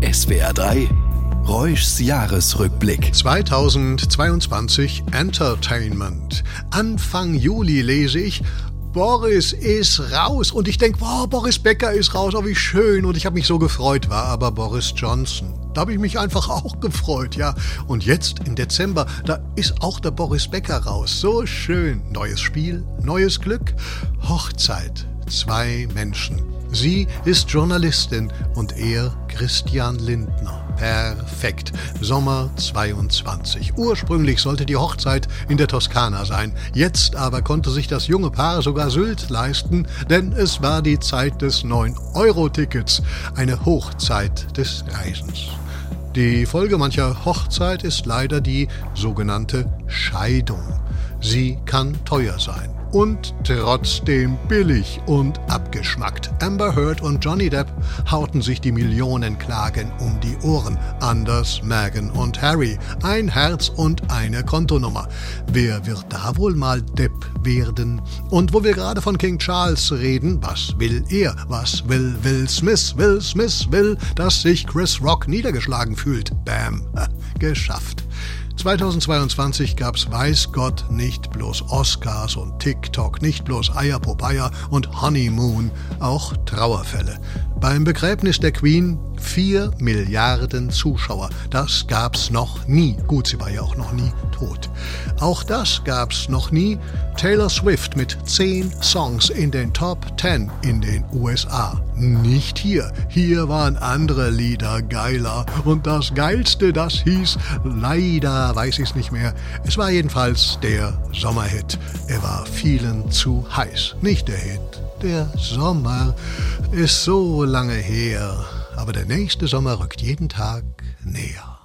SWR 3 Reuschs Jahresrückblick. 2022 Entertainment. Anfang Juli lese ich, Boris ist raus. Und ich denke, wow, Boris Becker ist raus, oh wie schön. Und ich habe mich so gefreut, war aber Boris Johnson. Da habe ich mich einfach auch gefreut, ja. Und jetzt im Dezember, da ist auch der Boris Becker raus. So schön. Neues Spiel, neues Glück. Hochzeit. Zwei Menschen. Sie ist Journalistin und er Christian Lindner. Perfekt. Sommer 22. Ursprünglich sollte die Hochzeit in der Toskana sein. Jetzt aber konnte sich das junge Paar sogar Sylt leisten, denn es war die Zeit des 9-Euro-Tickets. Eine Hochzeit des Reisens. Die Folge mancher Hochzeit ist leider die sogenannte Scheidung. Sie kann teuer sein und trotzdem billig und abgeschmackt. Amber Heard und Johnny Depp hauten sich die Millionenklagen um die Ohren. Anders Meghan und Harry. Ein Herz und eine Kontonummer. Wer wird da wohl mal Depp werden? Und wo wir gerade von King Charles reden, was will er? Was will Will Smith? Will Smith will, dass sich Chris Rock niedergeschlagen fühlt. Bam. Geschafft. 2022 gab's weiß Gott nicht bloß Oscars und TikTok, nicht bloß Eier Popeye und Honeymoon, auch Trauerfälle. Beim Begräbnis der Queen vier Milliarden Zuschauer. Das gab's noch nie. Gut, sie war ja auch noch nie tot. Auch das gab's noch nie. Taylor Swift mit zehn Songs in den Top 10 in den USA. Nicht hier. Hier waren andere Lieder geiler. Und das Geilste, das hieß, leider weiß ich's nicht mehr. Es war jedenfalls der Sommerhit. Er war vielen zu heiß. Nicht der Hit. Der Sommer ist so lange her, aber der nächste Sommer rückt jeden Tag näher.